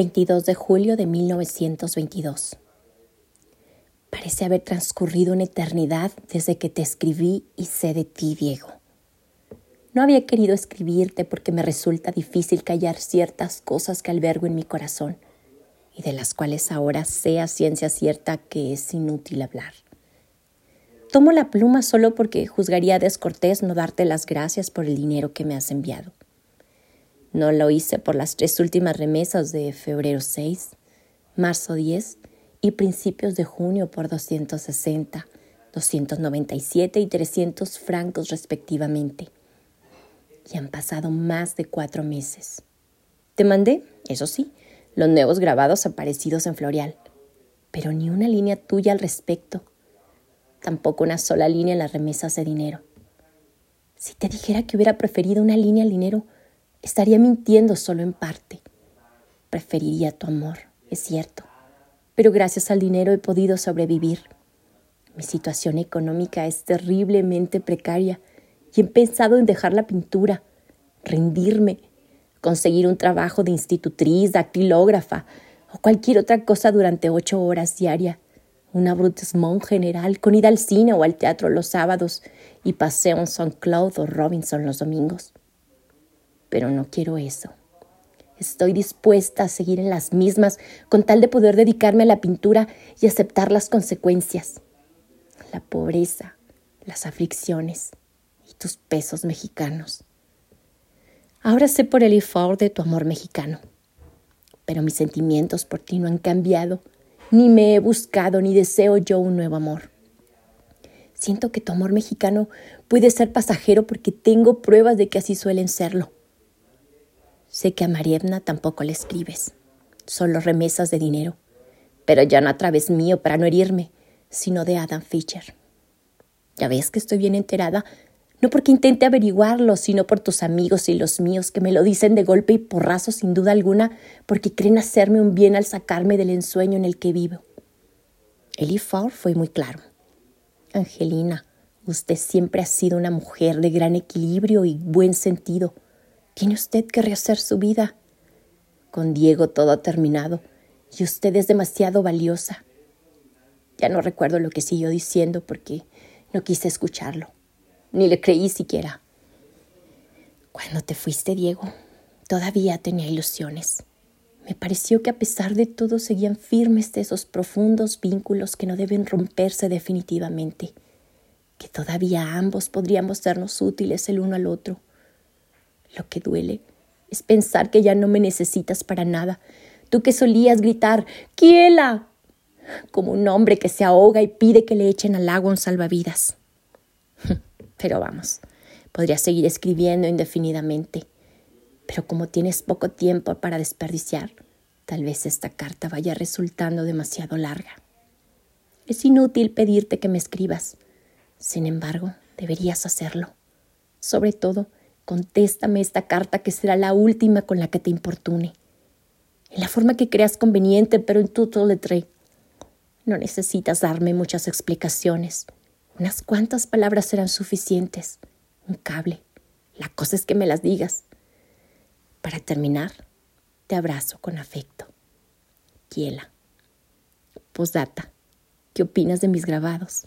22 de julio de 1922. Parece haber transcurrido una eternidad desde que te escribí y sé de ti, Diego. No había querido escribirte porque me resulta difícil callar ciertas cosas que albergo en mi corazón y de las cuales ahora sé a ciencia cierta que es inútil hablar. Tomo la pluma solo porque juzgaría descortés no darte las gracias por el dinero que me has enviado. No lo hice por las tres últimas remesas de febrero 6, marzo 10 y principios de junio por 260, 297 y 300 francos respectivamente. Y han pasado más de cuatro meses. Te mandé, eso sí, los nuevos grabados aparecidos en Floreal, pero ni una línea tuya al respecto tampoco una sola línea en las remesas de dinero. Si te dijera que hubiera preferido una línea al dinero, estaría mintiendo solo en parte. Preferiría tu amor, es cierto, pero gracias al dinero he podido sobrevivir. Mi situación económica es terriblemente precaria y he pensado en dejar la pintura, rendirme, conseguir un trabajo de institutriz, dactilógrafa o cualquier otra cosa durante ocho horas diarias una abrutissement general con ida al cine o al teatro los sábados y paseo en St. Cloud o Robinson los domingos. Pero no quiero eso. Estoy dispuesta a seguir en las mismas con tal de poder dedicarme a la pintura y aceptar las consecuencias. La pobreza, las aflicciones y tus pesos mexicanos. Ahora sé por el effort de tu amor mexicano, pero mis sentimientos por ti no han cambiado ni me he buscado, ni deseo yo un nuevo amor. Siento que tu amor mexicano puede ser pasajero porque tengo pruebas de que así suelen serlo. Sé que a Marievna tampoco le escribes, solo remesas de dinero, pero ya no a través mío para no herirme, sino de Adam Fischer. Ya ves que estoy bien enterada no porque intente averiguarlo, sino por tus amigos y los míos que me lo dicen de golpe y porrazo sin duda alguna, porque creen hacerme un bien al sacarme del ensueño en el que vivo. Eli Faur fue muy claro. Angelina, usted siempre ha sido una mujer de gran equilibrio y buen sentido. Tiene usted que rehacer su vida. Con Diego todo ha terminado y usted es demasiado valiosa. Ya no recuerdo lo que siguió diciendo porque no quise escucharlo ni le creí siquiera. Cuando te fuiste, Diego, todavía tenía ilusiones. Me pareció que a pesar de todo seguían firmes esos profundos vínculos que no deben romperse definitivamente, que todavía ambos podríamos sernos útiles el uno al otro. Lo que duele es pensar que ya no me necesitas para nada, tú que solías gritar ¡Kiela! como un hombre que se ahoga y pide que le echen al agua un salvavidas. Pero vamos, podría seguir escribiendo indefinidamente. Pero como tienes poco tiempo para desperdiciar, tal vez esta carta vaya resultando demasiado larga. Es inútil pedirte que me escribas. Sin embargo, deberías hacerlo. Sobre todo, contéstame esta carta que será la última con la que te importune. En la forma que creas conveniente, pero en tu letre. No necesitas darme muchas explicaciones. Unas cuantas palabras serán suficientes. Un cable. La cosa es que me las digas. Para terminar, te abrazo con afecto. Kiela. Posdata. ¿Qué opinas de mis grabados?